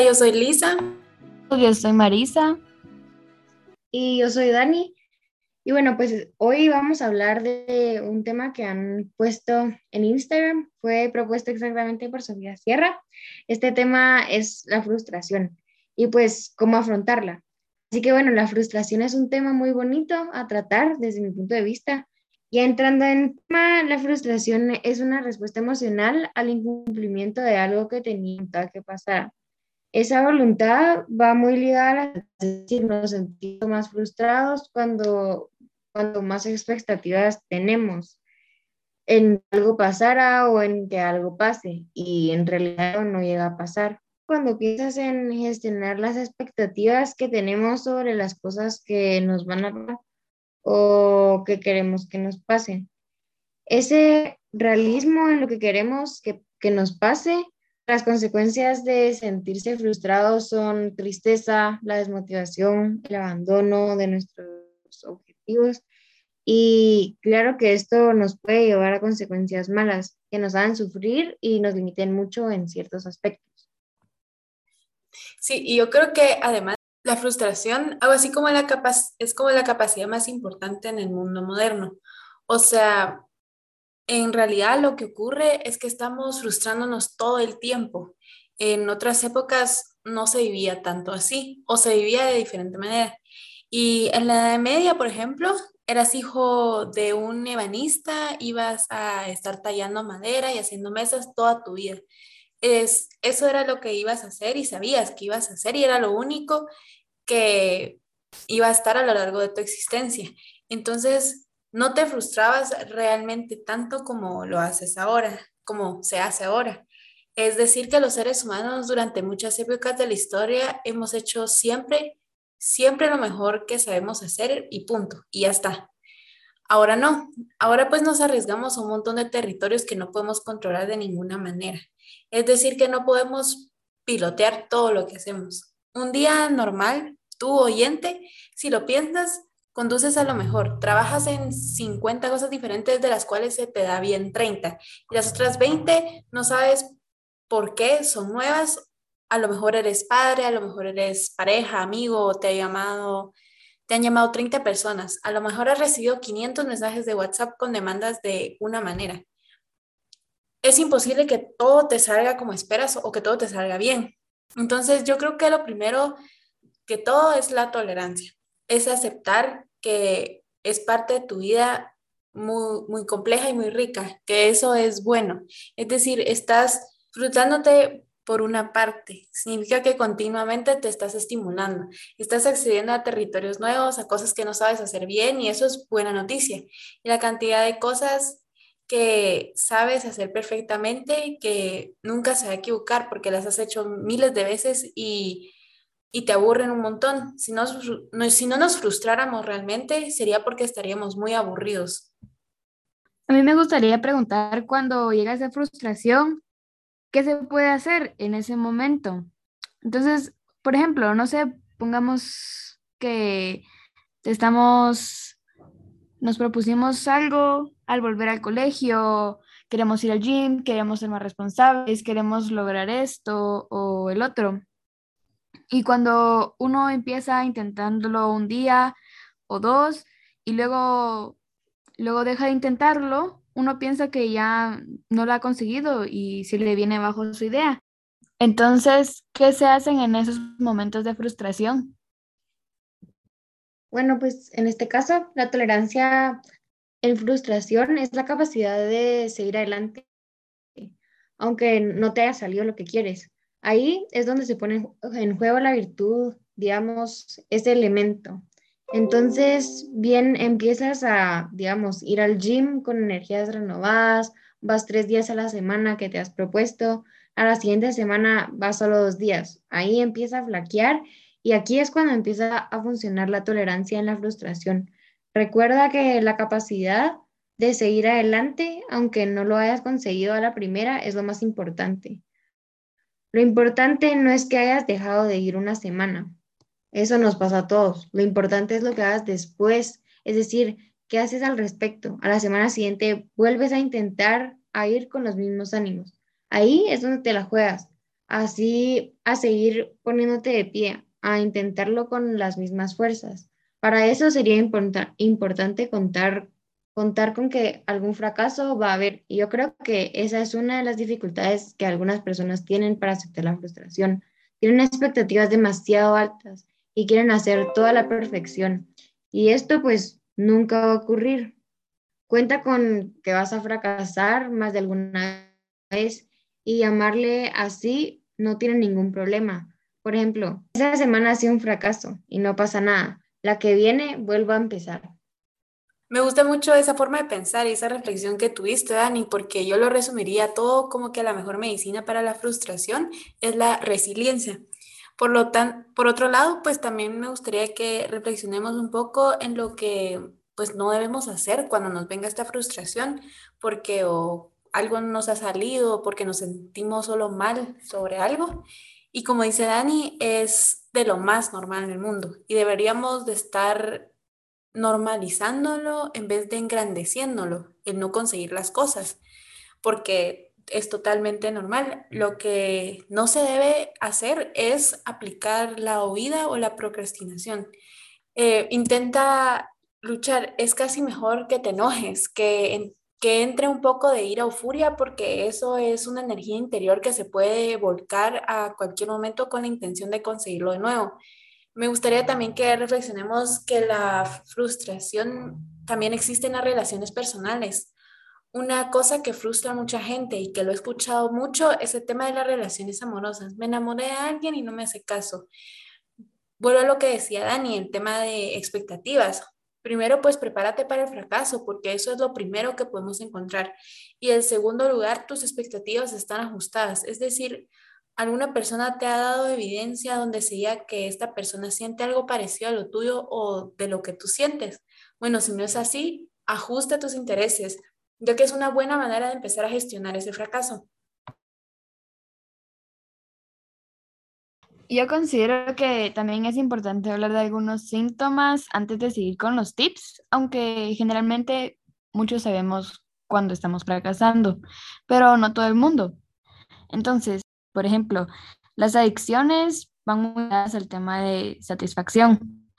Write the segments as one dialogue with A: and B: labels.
A: Hola, yo soy Lisa.
B: Yo soy Marisa.
C: Y yo soy Dani. Y bueno, pues hoy vamos a hablar de un tema que han puesto en Instagram. Fue propuesto exactamente por Sofía Sierra. Este tema es la frustración y pues cómo afrontarla. Así que bueno, la frustración es un tema muy bonito a tratar desde mi punto de vista. Y entrando en tema, la frustración es una respuesta emocional al incumplimiento de algo que tenía que pasar. Esa voluntad va muy ligada a decir, nos sentimos más frustrados cuando, cuando más expectativas tenemos en algo pasara o en que algo pase y en realidad no llega a pasar. Cuando piensas en gestionar las expectativas que tenemos sobre las cosas que nos van a pasar o que queremos que nos pasen. Ese realismo en lo que queremos que, que nos pase las consecuencias de sentirse frustrados son tristeza, la desmotivación, el abandono de nuestros objetivos y claro que esto nos puede llevar a consecuencias malas que nos hagan sufrir y nos limiten mucho en ciertos aspectos.
A: Sí, y yo creo que además la frustración, algo así como la es como la capacidad más importante en el mundo moderno. O sea, en realidad lo que ocurre es que estamos frustrándonos todo el tiempo. En otras épocas no se vivía tanto así o se vivía de diferente manera. Y en la Edad Media, por ejemplo, eras hijo de un ebanista, ibas a estar tallando madera y haciendo mesas toda tu vida. Es, eso era lo que ibas a hacer y sabías que ibas a hacer y era lo único que iba a estar a lo largo de tu existencia. Entonces, no te frustrabas realmente tanto como lo haces ahora, como se hace ahora. Es decir, que los seres humanos durante muchas épocas de la historia hemos hecho siempre, siempre lo mejor que sabemos hacer y punto, y ya está. Ahora no, ahora pues nos arriesgamos a un montón de territorios que no podemos controlar de ninguna manera. Es decir, que no podemos pilotear todo lo que hacemos. Un día normal, tú oyente, si lo piensas, conduces a lo mejor, trabajas en 50 cosas diferentes de las cuales se te da bien 30 y las otras 20 no sabes por qué, son nuevas, a lo mejor eres padre, a lo mejor eres pareja, amigo, te ha llamado te han llamado 30 personas, a lo mejor has recibido 500 mensajes de WhatsApp con demandas de una manera. Es imposible que todo te salga como esperas o que todo te salga bien. Entonces, yo creo que lo primero que todo es la tolerancia, es aceptar que es parte de tu vida muy, muy compleja y muy rica, que eso es bueno. Es decir, estás frustrándote por una parte, significa que continuamente te estás estimulando, estás accediendo a territorios nuevos, a cosas que no sabes hacer bien y eso es buena noticia. Y la cantidad de cosas que sabes hacer perfectamente, que nunca se va a equivocar porque las has hecho miles de veces y y te aburren un montón. Si, no, si no nos frustráramos realmente, sería porque estaríamos muy aburridos.
B: A mí me gustaría preguntar cuando llega esa frustración, ¿qué se puede hacer en ese momento? Entonces, por ejemplo, no sé, pongamos que estamos, nos propusimos algo al volver al colegio, queremos ir al gym, queremos ser más responsables, queremos lograr esto o el otro. Y cuando uno empieza intentándolo un día o dos y luego, luego deja de intentarlo, uno piensa que ya no lo ha conseguido y si le viene bajo su idea. Entonces, ¿qué se hacen en esos momentos de frustración?
C: Bueno, pues en este caso, la tolerancia en frustración es la capacidad de seguir adelante, aunque no te haya salido lo que quieres. Ahí es donde se pone en juego la virtud, digamos, ese elemento. Entonces, bien, empiezas a, digamos, ir al gym con energías renovadas, vas tres días a la semana que te has propuesto, a la siguiente semana vas solo dos días. Ahí empieza a flaquear y aquí es cuando empieza a funcionar la tolerancia en la frustración. Recuerda que la capacidad de seguir adelante, aunque no lo hayas conseguido a la primera, es lo más importante. Lo importante no es que hayas dejado de ir una semana. Eso nos pasa a todos. Lo importante es lo que hagas después. Es decir, ¿qué haces al respecto? A la semana siguiente vuelves a intentar a ir con los mismos ánimos. Ahí es donde te la juegas. así a seguir poniéndote de pie, a intentarlo con las mismas fuerzas. Para eso sería importante contar, contar con que algún fracaso va a haber. Y yo creo que esa es una de las dificultades que algunas personas tienen para aceptar la frustración. Tienen expectativas demasiado altas y quieren hacer toda la perfección. Y esto pues nunca va a ocurrir. Cuenta con que vas a fracasar más de alguna vez y llamarle así no tiene ningún problema. Por ejemplo, esa semana ha sido un fracaso y no pasa nada. La que viene, vuelvo a empezar.
A: Me gusta mucho esa forma de pensar y esa reflexión que tuviste, Dani, porque yo lo resumiría todo como que la mejor medicina para la frustración es la resiliencia. Por, lo tan, por otro lado, pues también me gustaría que reflexionemos un poco en lo que pues no debemos hacer cuando nos venga esta frustración, porque o algo nos ha salido, porque nos sentimos solo mal sobre algo. Y como dice Dani, es de lo más normal en el mundo y deberíamos de estar normalizándolo en vez de engrandeciéndolo, el no conseguir las cosas, porque es totalmente normal. Lo que no se debe hacer es aplicar la huida o la procrastinación. Eh, intenta luchar, es casi mejor que te enojes, que que entre un poco de ira o furia, porque eso es una energía interior que se puede volcar a cualquier momento con la intención de conseguirlo de nuevo. Me gustaría también que reflexionemos que la frustración también existe en las relaciones personales. Una cosa que frustra a mucha gente y que lo he escuchado mucho es el tema de las relaciones amorosas. Me enamoré de alguien y no me hace caso. Vuelvo a lo que decía Dani, el tema de expectativas. Primero, pues prepárate para el fracaso, porque eso es lo primero que podemos encontrar. Y en segundo lugar, tus expectativas están ajustadas. Es decir, alguna persona te ha dado evidencia donde se diga que esta persona siente algo parecido a lo tuyo o de lo que tú sientes. Bueno, si no es así, ajusta tus intereses, ya que es una buena manera de empezar a gestionar ese fracaso.
B: Yo considero que también es importante hablar de algunos síntomas antes de seguir con los tips, aunque generalmente muchos sabemos cuando estamos fracasando, pero no todo el mundo. Entonces, por ejemplo, las adicciones van muy ligadas al tema de satisfacción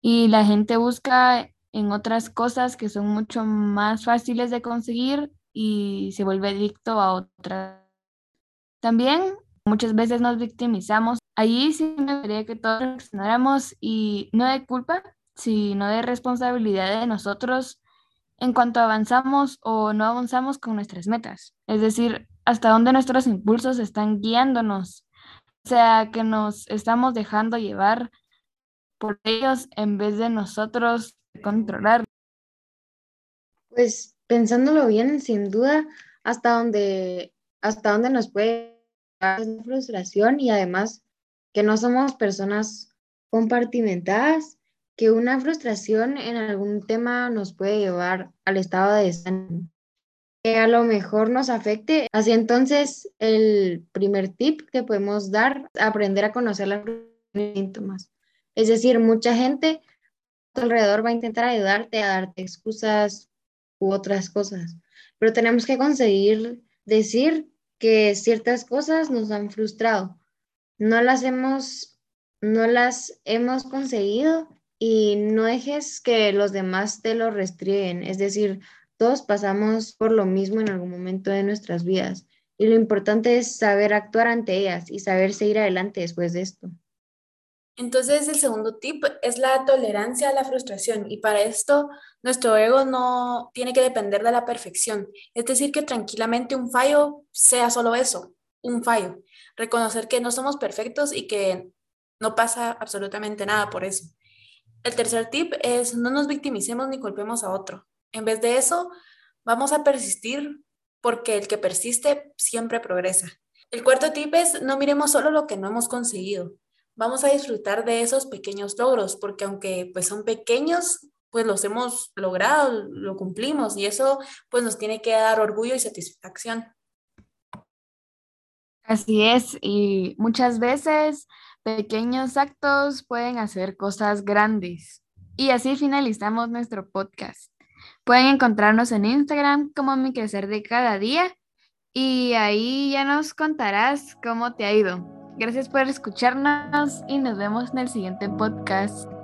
B: y la gente busca en otras cosas que son mucho más fáciles de conseguir y se vuelve adicto a otras. También muchas veces nos victimizamos Allí sí me gustaría que todos reaccionáramos y no de culpa, sino de responsabilidad de nosotros en cuanto avanzamos o no avanzamos con nuestras metas. Es decir, hasta dónde nuestros impulsos están guiándonos. O sea, que nos estamos dejando llevar por ellos en vez de nosotros controlar.
C: Pues pensándolo bien, sin duda, hasta dónde, hasta dónde nos puede dar frustración y además que no somos personas compartimentadas, que una frustración en algún tema nos puede llevar al estado de desánimo, que a lo mejor nos afecte. Así entonces, el primer tip que podemos dar aprender a conocer los síntomas. Es decir, mucha gente a tu alrededor va a intentar ayudarte a darte excusas u otras cosas, pero tenemos que conseguir decir que ciertas cosas nos han frustrado no las hemos, no las hemos conseguido y no dejes que los demás te lo restrieguen. Es decir, todos pasamos por lo mismo en algún momento de nuestras vidas y lo importante es saber actuar ante ellas y saber seguir adelante después de esto.
A: Entonces, el segundo tip es la tolerancia a la frustración y para esto nuestro ego no tiene que depender de la perfección. Es decir, que tranquilamente un fallo sea solo eso, un fallo reconocer que no somos perfectos y que no pasa absolutamente nada por eso. El tercer tip es no nos victimicemos ni culpemos a otro. En vez de eso, vamos a persistir porque el que persiste siempre progresa. El cuarto tip es no miremos solo lo que no hemos conseguido. Vamos a disfrutar de esos pequeños logros porque aunque pues son pequeños, pues los hemos logrado, lo cumplimos y eso pues nos tiene que dar orgullo y satisfacción.
B: Así es, y muchas veces pequeños actos pueden hacer cosas grandes. Y así finalizamos nuestro podcast. Pueden encontrarnos en Instagram como Mi Crecer de Cada Día y ahí ya nos contarás cómo te ha ido. Gracias por escucharnos y nos vemos en el siguiente podcast.